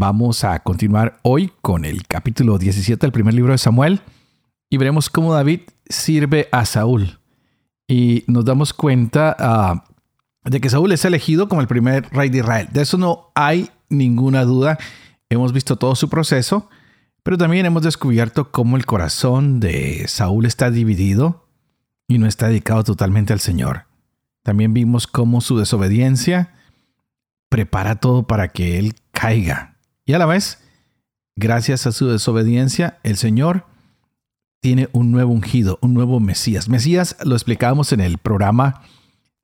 Vamos a continuar hoy con el capítulo 17 del primer libro de Samuel y veremos cómo David sirve a Saúl. Y nos damos cuenta ah, de que Saúl es elegido como el primer rey de Israel. De eso no hay ninguna duda. Hemos visto todo su proceso, pero también hemos descubierto cómo el corazón de Saúl está dividido y no está dedicado totalmente al Señor. También vimos cómo su desobediencia prepara todo para que él caiga. Y a la vez, gracias a su desobediencia, el Señor tiene un nuevo ungido, un nuevo Mesías. Mesías lo explicábamos en el programa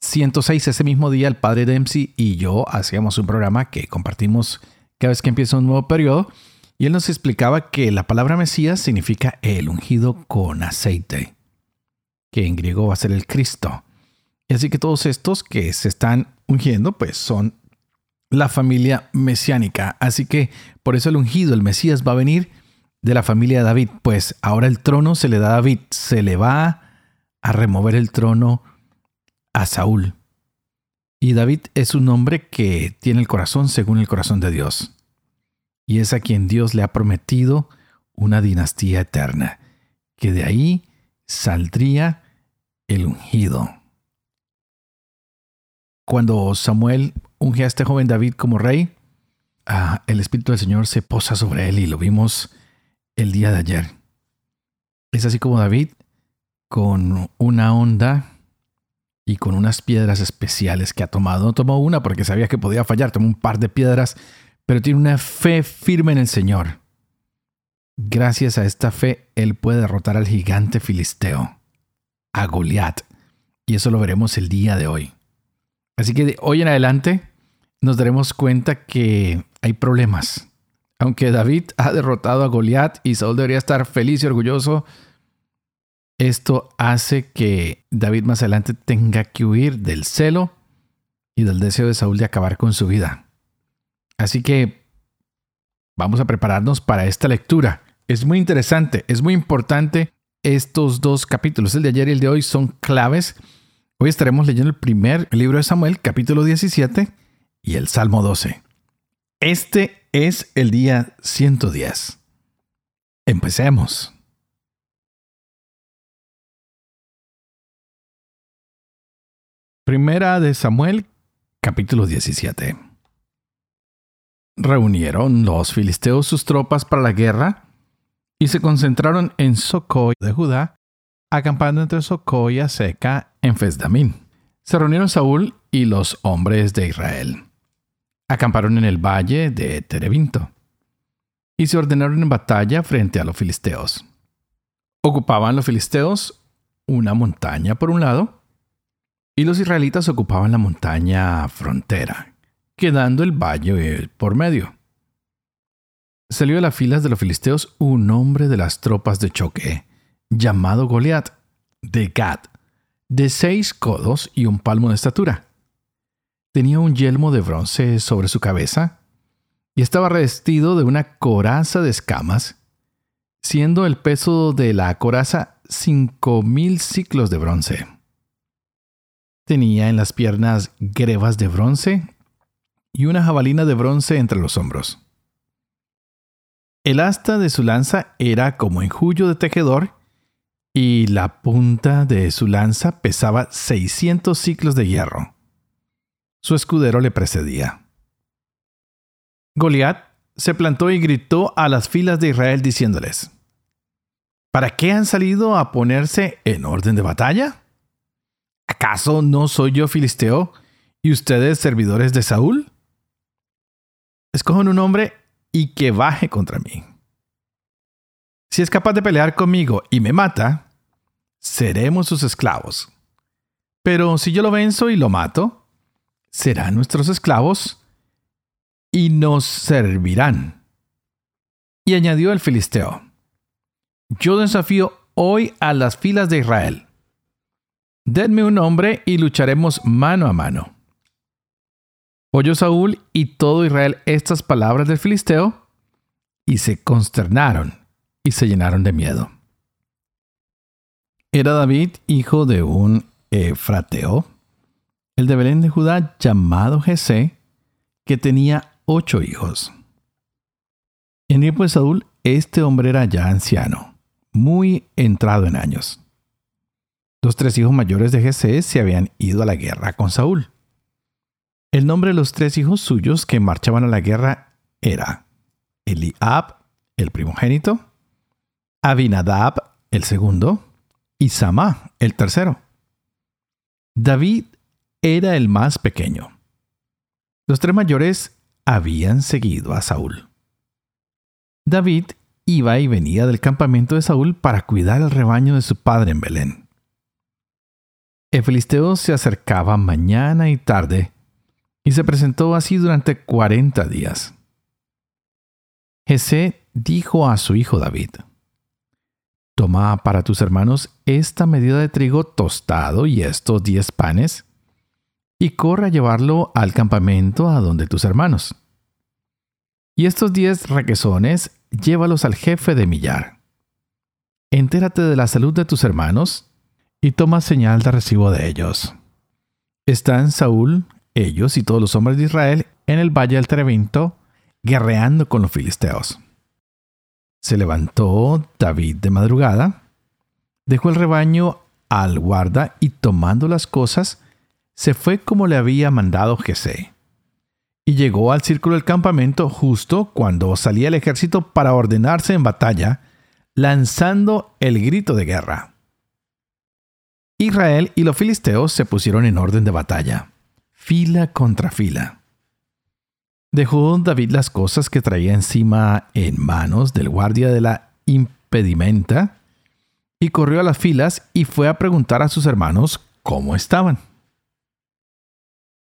106. Ese mismo día el padre Dempsey y yo hacíamos un programa que compartimos cada vez que empieza un nuevo periodo. Y él nos explicaba que la palabra Mesías significa el ungido con aceite, que en griego va a ser el Cristo. Así que todos estos que se están ungiendo, pues son la familia mesiánica. Así que por eso el ungido, el Mesías, va a venir de la familia de David. Pues ahora el trono se le da a David. Se le va a remover el trono a Saúl. Y David es un hombre que tiene el corazón según el corazón de Dios. Y es a quien Dios le ha prometido una dinastía eterna, que de ahí saldría el ungido. Cuando Samuel unge a este joven David como rey, ah, el Espíritu del Señor se posa sobre él y lo vimos el día de ayer. Es así como David, con una onda y con unas piedras especiales que ha tomado. No tomó una porque sabía que podía fallar, tomó un par de piedras, pero tiene una fe firme en el Señor. Gracias a esta fe, él puede derrotar al gigante filisteo, a Goliat, y eso lo veremos el día de hoy. Así que de hoy en adelante nos daremos cuenta que hay problemas. Aunque David ha derrotado a Goliat y Saúl debería estar feliz y orgulloso, esto hace que David más adelante tenga que huir del celo y del deseo de Saúl de acabar con su vida. Así que vamos a prepararnos para esta lectura. Es muy interesante, es muy importante. Estos dos capítulos, el de ayer y el de hoy, son claves Hoy estaremos leyendo el primer libro de Samuel, capítulo 17, y el Salmo 12. Este es el día 110. Empecemos. Primera de Samuel, capítulo 17. Reunieron los filisteos sus tropas para la guerra y se concentraron en Socoy de Judá acampando entre Socoy y Seca en Fesdamín. Se reunieron Saúl y los hombres de Israel. Acamparon en el valle de Terebinto y se ordenaron en batalla frente a los filisteos. Ocupaban los filisteos una montaña por un lado y los israelitas ocupaban la montaña frontera, quedando el valle por medio. Salió de las filas de los filisteos un hombre de las tropas de choque, llamado Goliat, de Gad, de seis codos y un palmo de estatura. Tenía un yelmo de bronce sobre su cabeza y estaba revestido de una coraza de escamas, siendo el peso de la coraza cinco mil ciclos de bronce. Tenía en las piernas grebas de bronce y una jabalina de bronce entre los hombros. El asta de su lanza era como enjullo de tejedor y la punta de su lanza pesaba 600 ciclos de hierro. Su escudero le precedía. Goliat se plantó y gritó a las filas de Israel diciéndoles, ¿Para qué han salido a ponerse en orden de batalla? ¿Acaso no soy yo filisteo y ustedes servidores de Saúl? Escojan un hombre y que baje contra mí. Si es capaz de pelear conmigo y me mata, seremos sus esclavos. Pero si yo lo venzo y lo mato, serán nuestros esclavos y nos servirán. Y añadió el filisteo, yo desafío hoy a las filas de Israel. Denme un hombre y lucharemos mano a mano. Oyó Saúl y todo Israel estas palabras del filisteo, y se consternaron y se llenaron de miedo. Era David hijo de un Efrateo, el de Belén de Judá llamado Jesé, que tenía ocho hijos. En tiempo de Saúl, este hombre era ya anciano, muy entrado en años. Los tres hijos mayores de Jesé se habían ido a la guerra con Saúl. El nombre de los tres hijos suyos que marchaban a la guerra era Eliab, el primogénito, Abinadab, el segundo, y Samá, el tercero. David era el más pequeño. Los tres mayores habían seguido a Saúl. David iba y venía del campamento de Saúl para cuidar el rebaño de su padre en Belén. El filisteo se acercaba mañana y tarde y se presentó así durante cuarenta días. Jesé dijo a su hijo David, Toma para tus hermanos esta medida de trigo tostado y estos diez panes, y corre a llevarlo al campamento a donde tus hermanos. Y estos diez requesones llévalos al jefe de millar. Entérate de la salud de tus hermanos y toma señal de recibo de ellos. Están Saúl, ellos y todos los hombres de Israel en el valle del Trevento, guerreando con los filisteos. Se levantó David de madrugada, dejó el rebaño al guarda y tomando las cosas, se fue como le había mandado Jesé. Y llegó al círculo del campamento justo cuando salía el ejército para ordenarse en batalla, lanzando el grito de guerra. Israel y los filisteos se pusieron en orden de batalla, fila contra fila. Dejó David las cosas que traía encima en manos del guardia de la impedimenta y corrió a las filas y fue a preguntar a sus hermanos cómo estaban.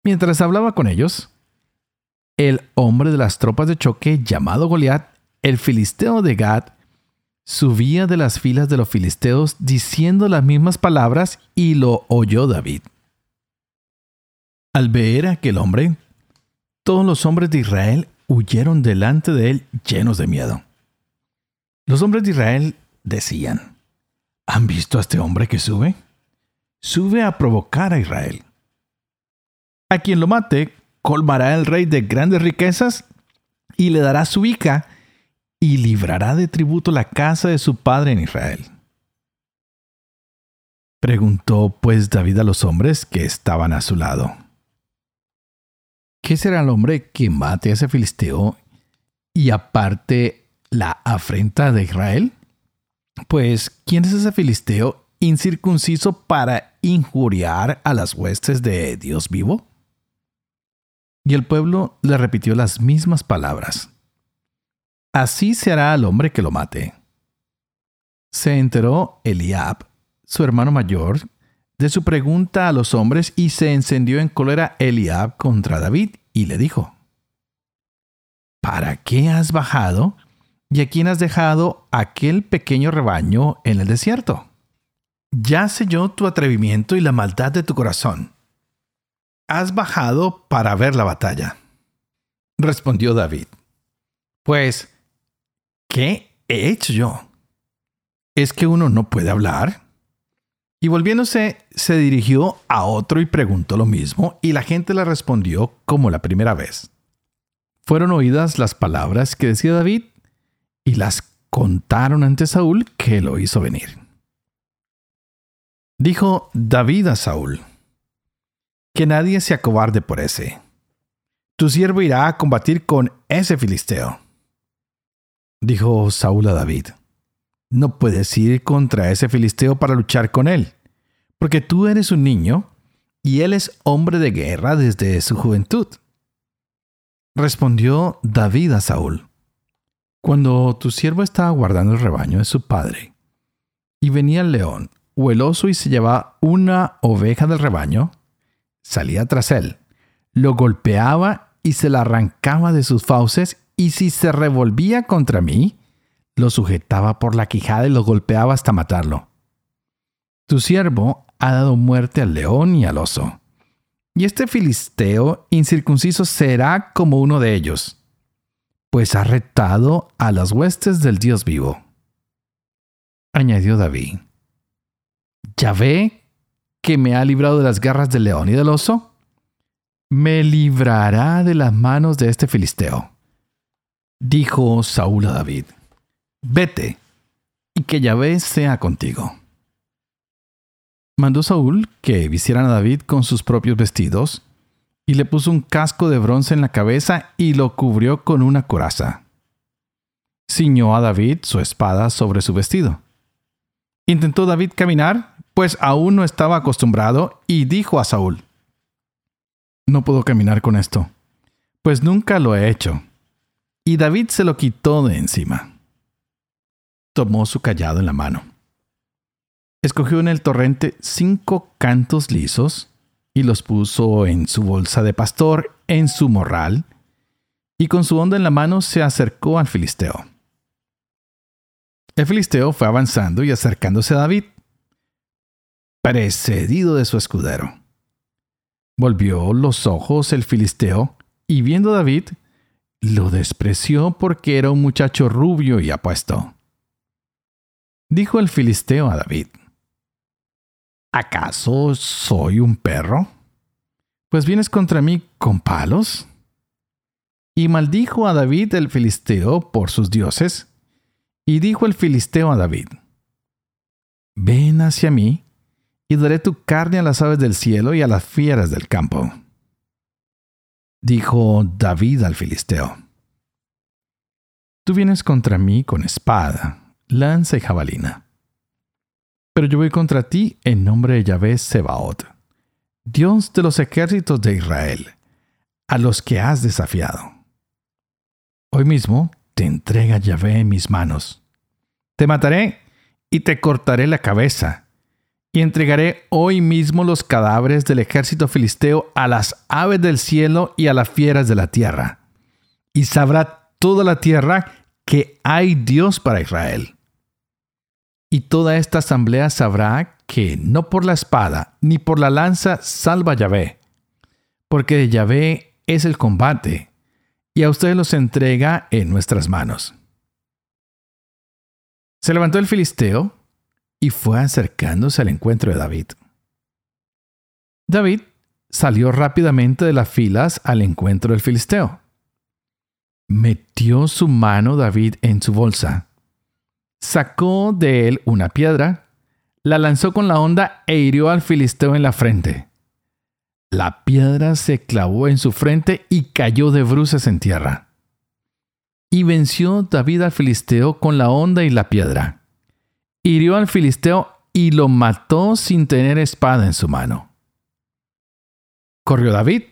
Mientras hablaba con ellos, el hombre de las tropas de choque llamado Goliat, el filisteo de Gad, subía de las filas de los filisteos diciendo las mismas palabras y lo oyó David. Al ver aquel hombre, todos los hombres de Israel huyeron delante de él llenos de miedo. Los hombres de Israel decían, ¿han visto a este hombre que sube? Sube a provocar a Israel. A quien lo mate, colmará el rey de grandes riquezas y le dará su hija y librará de tributo la casa de su padre en Israel. Preguntó pues David a los hombres que estaban a su lado. ¿Qué será el hombre que mate a ese filisteo y aparte la afrenta de Israel? Pues, ¿quién es ese filisteo incircunciso para injuriar a las huestes de Dios vivo? Y el pueblo le repitió las mismas palabras. Así será al hombre que lo mate. Se enteró Eliab, su hermano mayor, de su pregunta a los hombres y se encendió en cólera Eliab contra David y le dijo, ¿Para qué has bajado y a quién has dejado aquel pequeño rebaño en el desierto? Ya sé yo tu atrevimiento y la maldad de tu corazón. Has bajado para ver la batalla. Respondió David, Pues, ¿qué he hecho yo? ¿Es que uno no puede hablar? Y volviéndose, se dirigió a otro y preguntó lo mismo, y la gente le respondió como la primera vez. Fueron oídas las palabras que decía David, y las contaron ante Saúl que lo hizo venir. Dijo David a Saúl, que nadie se acobarde por ese. Tu siervo irá a combatir con ese filisteo. Dijo Saúl a David, no puedes ir contra ese filisteo para luchar con él, porque tú eres un niño y él es hombre de guerra desde su juventud. Respondió David a Saúl, Cuando tu siervo estaba guardando el rebaño de su padre, y venía el león o el oso y se llevaba una oveja del rebaño, salía tras él, lo golpeaba y se la arrancaba de sus fauces, y si se revolvía contra mí, lo sujetaba por la quijada y lo golpeaba hasta matarlo. Tu siervo ha dado muerte al león y al oso. Y este filisteo incircunciso será como uno de ellos, pues ha retado a las huestes del Dios vivo. Añadió David, ¿ya ve que me ha librado de las garras del león y del oso? Me librará de las manos de este filisteo. Dijo Saúl a David, vete, y que Yahvé sea contigo. Mandó Saúl que vistieran a David con sus propios vestidos, y le puso un casco de bronce en la cabeza y lo cubrió con una coraza. Ciñó a David su espada sobre su vestido. Intentó David caminar, pues aún no estaba acostumbrado, y dijo a Saúl, No puedo caminar con esto, pues nunca lo he hecho. Y David se lo quitó de encima. Tomó su callado en la mano. Escogió en el torrente cinco cantos lisos y los puso en su bolsa de pastor, en su morral, y con su onda en la mano se acercó al filisteo. El filisteo fue avanzando y acercándose a David, precedido de su escudero. Volvió los ojos el filisteo y viendo a David, lo despreció porque era un muchacho rubio y apuesto. Dijo el filisteo a David, ¿acaso soy un perro? Pues vienes contra mí con palos. Y maldijo a David el filisteo por sus dioses. Y dijo el filisteo a David, Ven hacia mí, y daré tu carne a las aves del cielo y a las fieras del campo. Dijo David al filisteo, Tú vienes contra mí con espada, lanza y jabalina. Pero yo voy contra ti en nombre de Yahvé Sebaot, Dios de los ejércitos de Israel, a los que has desafiado. Hoy mismo te entrega Yahvé en mis manos. Te mataré y te cortaré la cabeza y entregaré hoy mismo los cadáveres del ejército filisteo a las aves del cielo y a las fieras de la tierra. Y sabrá toda la tierra que hay Dios para Israel. Y toda esta asamblea sabrá que no por la espada ni por la lanza salva Yahvé, porque de Yahvé es el combate, y a ustedes los entrega en nuestras manos. Se levantó el filisteo y fue acercándose al encuentro de David. David salió rápidamente de las filas al encuentro del filisteo. Metió su mano David en su bolsa, sacó de él una piedra, la lanzó con la honda e hirió al filisteo en la frente. La piedra se clavó en su frente y cayó de bruces en tierra. Y venció David al filisteo con la honda y la piedra hirió al filisteo y lo mató sin tener espada en su mano. Corrió David,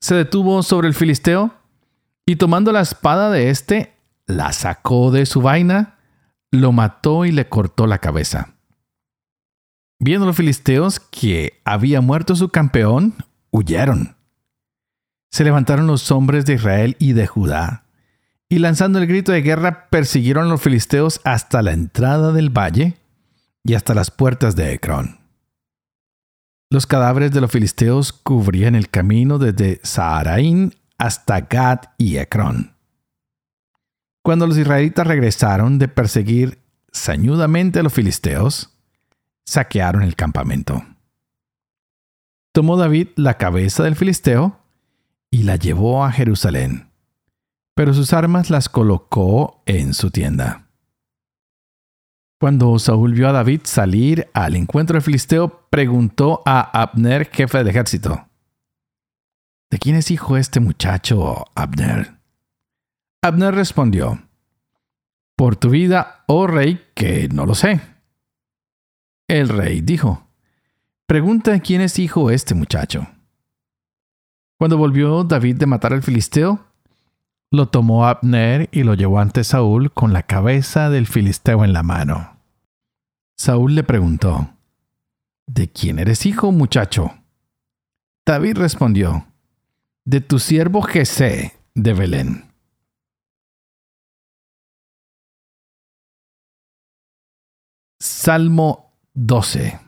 se detuvo sobre el filisteo y tomando la espada de éste, la sacó de su vaina, lo mató y le cortó la cabeza. Viendo los filisteos que había muerto su campeón, huyeron. Se levantaron los hombres de Israel y de Judá y lanzando el grito de guerra persiguieron a los filisteos hasta la entrada del valle y hasta las puertas de Ecrón. Los cadáveres de los filisteos cubrían el camino desde Saharaín hasta Gad y Ecrón. Cuando los israelitas regresaron de perseguir sañudamente a los filisteos, saquearon el campamento. Tomó David la cabeza del filisteo y la llevó a Jerusalén pero sus armas las colocó en su tienda. Cuando Saúl vio a David salir al encuentro del filisteo, preguntó a Abner, jefe de ejército, ¿De quién es hijo este muchacho, Abner? Abner respondió, Por tu vida, oh rey, que no lo sé. El rey dijo, Pregunta quién es hijo este muchacho. Cuando volvió David de matar al filisteo, lo tomó Abner y lo llevó ante Saúl con la cabeza del filisteo en la mano. Saúl le preguntó, ¿De quién eres hijo, muchacho? David respondió, De tu siervo Jesé de Belén. Salmo 12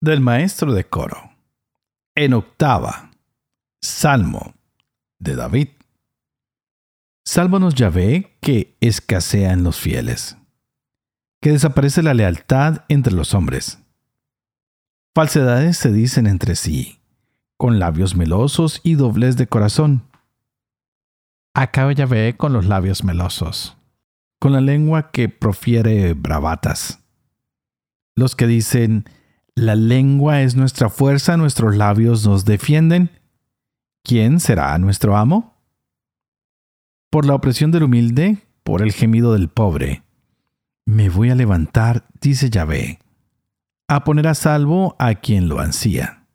del maestro de coro. En octava, Salmo de David. Sálvanos Yahvé que escasea en los fieles, que desaparece la lealtad entre los hombres. Falsedades se dicen entre sí, con labios melosos y doblez de corazón. Acaba Yahvé con los labios melosos con la lengua que profiere bravatas. Los que dicen, la lengua es nuestra fuerza, nuestros labios nos defienden. ¿Quién será nuestro amo? Por la opresión del humilde, por el gemido del pobre. Me voy a levantar, dice Yahvé, a poner a salvo a quien lo ansía.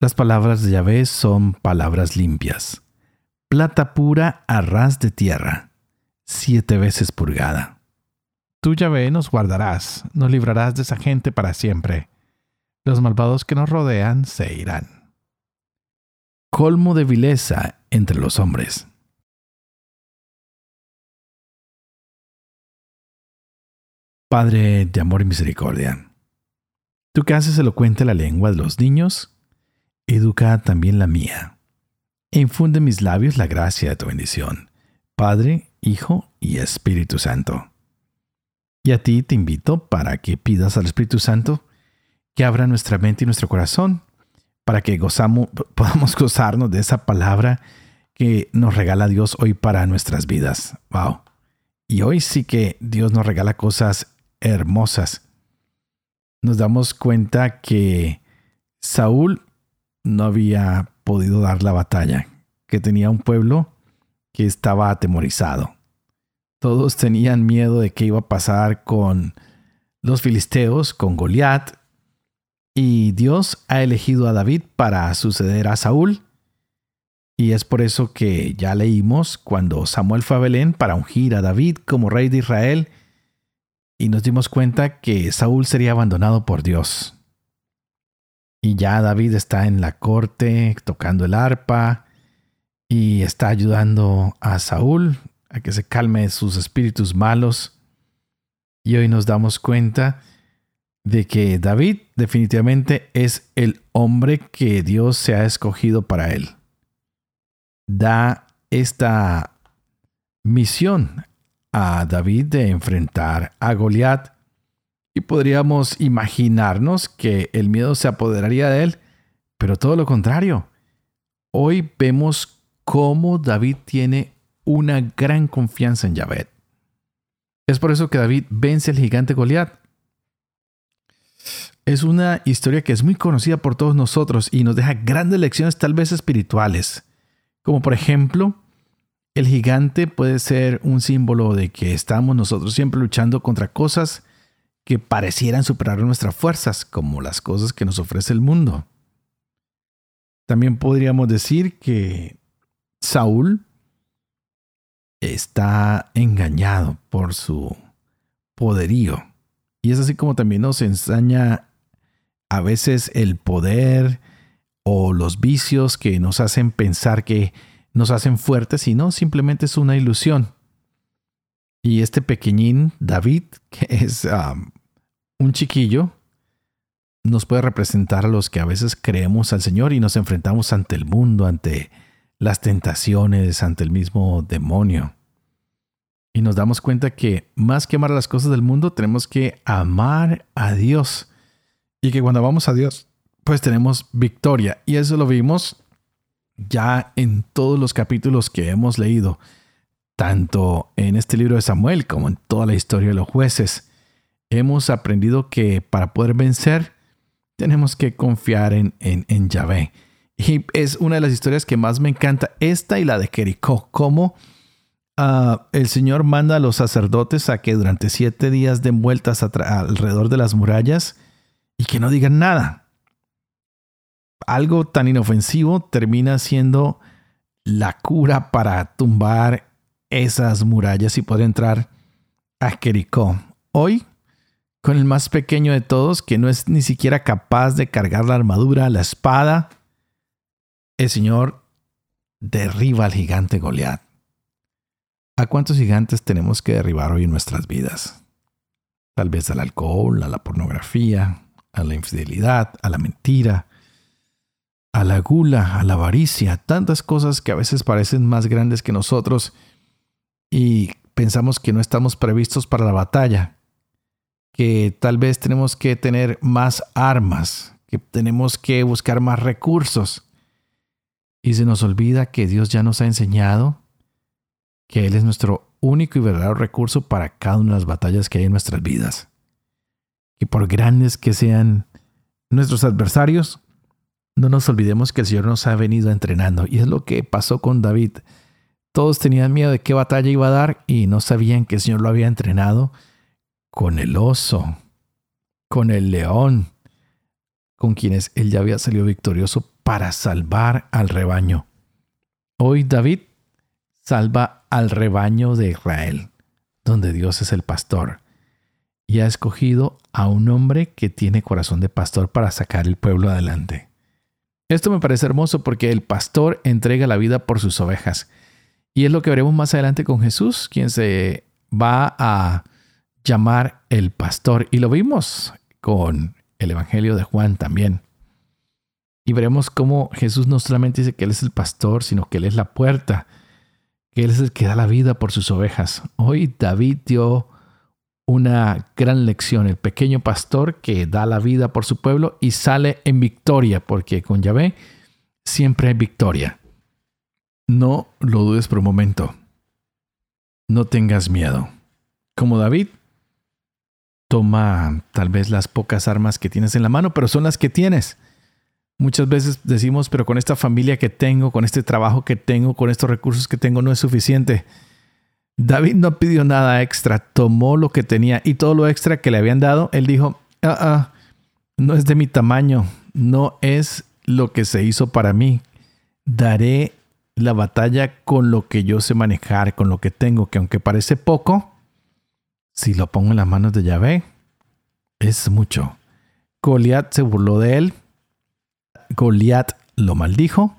Las palabras de Yahvé son palabras limpias, plata pura a ras de tierra siete veces purgada. Tú, Yahvé, nos guardarás, nos librarás de esa gente para siempre. Los malvados que nos rodean se irán. Colmo de vileza entre los hombres. Padre de amor y misericordia, tú que haces elocuente la lengua de los niños, educa también la mía, e infunde mis labios la gracia de tu bendición. Padre, Hijo y Espíritu Santo. Y a ti te invito para que pidas al Espíritu Santo que abra nuestra mente y nuestro corazón para que gozamos, podamos gozarnos de esa palabra que nos regala Dios hoy para nuestras vidas. Wow. Y hoy sí que Dios nos regala cosas hermosas. Nos damos cuenta que Saúl no había podido dar la batalla, que tenía un pueblo que estaba atemorizado. Todos tenían miedo de qué iba a pasar con los filisteos, con Goliat, y Dios ha elegido a David para suceder a Saúl. Y es por eso que ya leímos cuando Samuel fue a Belén para ungir a David como rey de Israel, y nos dimos cuenta que Saúl sería abandonado por Dios. Y ya David está en la corte tocando el arpa, y está ayudando a Saúl a que se calme sus espíritus malos. Y hoy nos damos cuenta de que David definitivamente es el hombre que Dios se ha escogido para él. Da esta misión a David de enfrentar a Goliat y podríamos imaginarnos que el miedo se apoderaría de él, pero todo lo contrario. Hoy vemos cómo David tiene una gran confianza en Yahvé. Es por eso que David vence al gigante Goliat. Es una historia que es muy conocida por todos nosotros y nos deja grandes lecciones tal vez espirituales. Como por ejemplo, el gigante puede ser un símbolo de que estamos nosotros siempre luchando contra cosas que parecieran superar nuestras fuerzas, como las cosas que nos ofrece el mundo. También podríamos decir que Saúl está engañado por su poderío. Y es así como también nos enseña a veces el poder o los vicios que nos hacen pensar que nos hacen fuertes y no, simplemente es una ilusión. Y este pequeñín, David, que es un chiquillo, nos puede representar a los que a veces creemos al Señor y nos enfrentamos ante el mundo, ante las tentaciones ante el mismo demonio. Y nos damos cuenta que más que amar las cosas del mundo, tenemos que amar a Dios. Y que cuando vamos a Dios, pues tenemos victoria. Y eso lo vimos ya en todos los capítulos que hemos leído, tanto en este libro de Samuel como en toda la historia de los jueces. Hemos aprendido que para poder vencer, tenemos que confiar en, en, en Yahvé. Y es una de las historias que más me encanta, esta y la de Jericó, cómo ah, el Señor manda a los sacerdotes a que durante siete días den vueltas alrededor de las murallas y que no digan nada. Algo tan inofensivo termina siendo la cura para tumbar esas murallas y poder entrar a Jericó. Hoy, con el más pequeño de todos, que no es ni siquiera capaz de cargar la armadura, la espada, el Señor derriba al gigante Goliat. ¿A cuántos gigantes tenemos que derribar hoy en nuestras vidas? Tal vez al alcohol, a la pornografía, a la infidelidad, a la mentira, a la gula, a la avaricia, tantas cosas que a veces parecen más grandes que nosotros y pensamos que no estamos previstos para la batalla, que tal vez tenemos que tener más armas, que tenemos que buscar más recursos. Y se nos olvida que Dios ya nos ha enseñado que Él es nuestro único y verdadero recurso para cada una de las batallas que hay en nuestras vidas. Que por grandes que sean nuestros adversarios, no nos olvidemos que el Señor nos ha venido entrenando. Y es lo que pasó con David. Todos tenían miedo de qué batalla iba a dar y no sabían que el Señor lo había entrenado con el oso, con el león, con quienes él ya había salido victorioso para salvar al rebaño. Hoy David salva al rebaño de Israel, donde Dios es el pastor, y ha escogido a un hombre que tiene corazón de pastor para sacar el pueblo adelante. Esto me parece hermoso porque el pastor entrega la vida por sus ovejas. Y es lo que veremos más adelante con Jesús, quien se va a llamar el pastor. Y lo vimos con el Evangelio de Juan también. Y veremos cómo Jesús no solamente dice que Él es el pastor, sino que Él es la puerta, que Él es el que da la vida por sus ovejas. Hoy David dio una gran lección, el pequeño pastor que da la vida por su pueblo y sale en victoria, porque con Yahvé siempre hay victoria. No lo dudes por un momento. No tengas miedo. Como David, toma tal vez las pocas armas que tienes en la mano, pero son las que tienes. Muchas veces decimos, pero con esta familia que tengo, con este trabajo que tengo, con estos recursos que tengo, no es suficiente. David no pidió nada extra, tomó lo que tenía y todo lo extra que le habían dado, él dijo, ah, ah, no es de mi tamaño, no es lo que se hizo para mí. Daré la batalla con lo que yo sé manejar, con lo que tengo, que aunque parece poco, si lo pongo en las manos de Yahvé, es mucho. Goliat se burló de él, Goliat lo maldijo,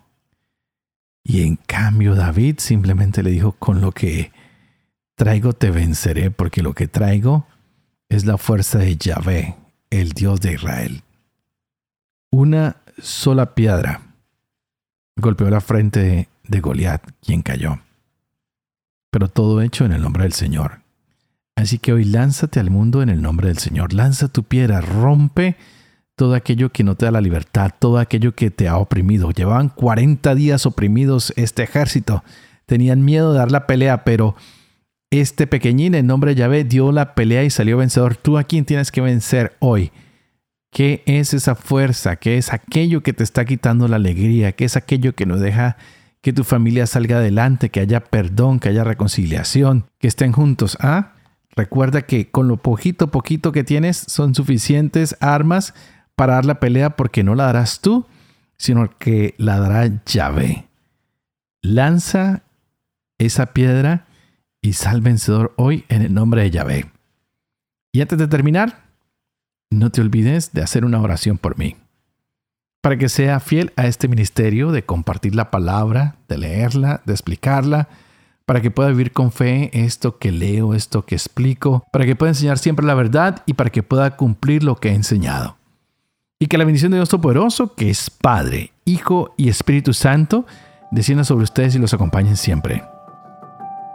y en cambio David simplemente le dijo, con lo que traigo te venceré, porque lo que traigo es la fuerza de Yahvé, el Dios de Israel. Una sola piedra golpeó la frente de Goliat, quien cayó. Pero todo hecho en el nombre del Señor. Así que hoy lánzate al mundo en el nombre del Señor. Lanza tu piedra, rompe todo aquello que no te da la libertad, todo aquello que te ha oprimido. Llevaban 40 días oprimidos este ejército. Tenían miedo de dar la pelea, pero este pequeñín en nombre de Yahvé dio la pelea y salió vencedor. ¿Tú a quién tienes que vencer hoy? ¿Qué es esa fuerza? ¿Qué es aquello que te está quitando la alegría? ¿Qué es aquello que no deja que tu familia salga adelante, que haya perdón, que haya reconciliación, que estén juntos? ¿Ah? Recuerda que con lo poquito, poquito que tienes son suficientes armas para dar la pelea porque no la darás tú, sino que la dará Yahvé. Lanza esa piedra y sal vencedor hoy en el nombre de Yahvé. Y antes de terminar, no te olvides de hacer una oración por mí, para que sea fiel a este ministerio de compartir la palabra, de leerla, de explicarla, para que pueda vivir con fe esto que leo, esto que explico, para que pueda enseñar siempre la verdad y para que pueda cumplir lo que he enseñado. Y que la bendición de Dios Todopoderoso, que es Padre, Hijo y Espíritu Santo, descienda sobre ustedes y los acompañen siempre.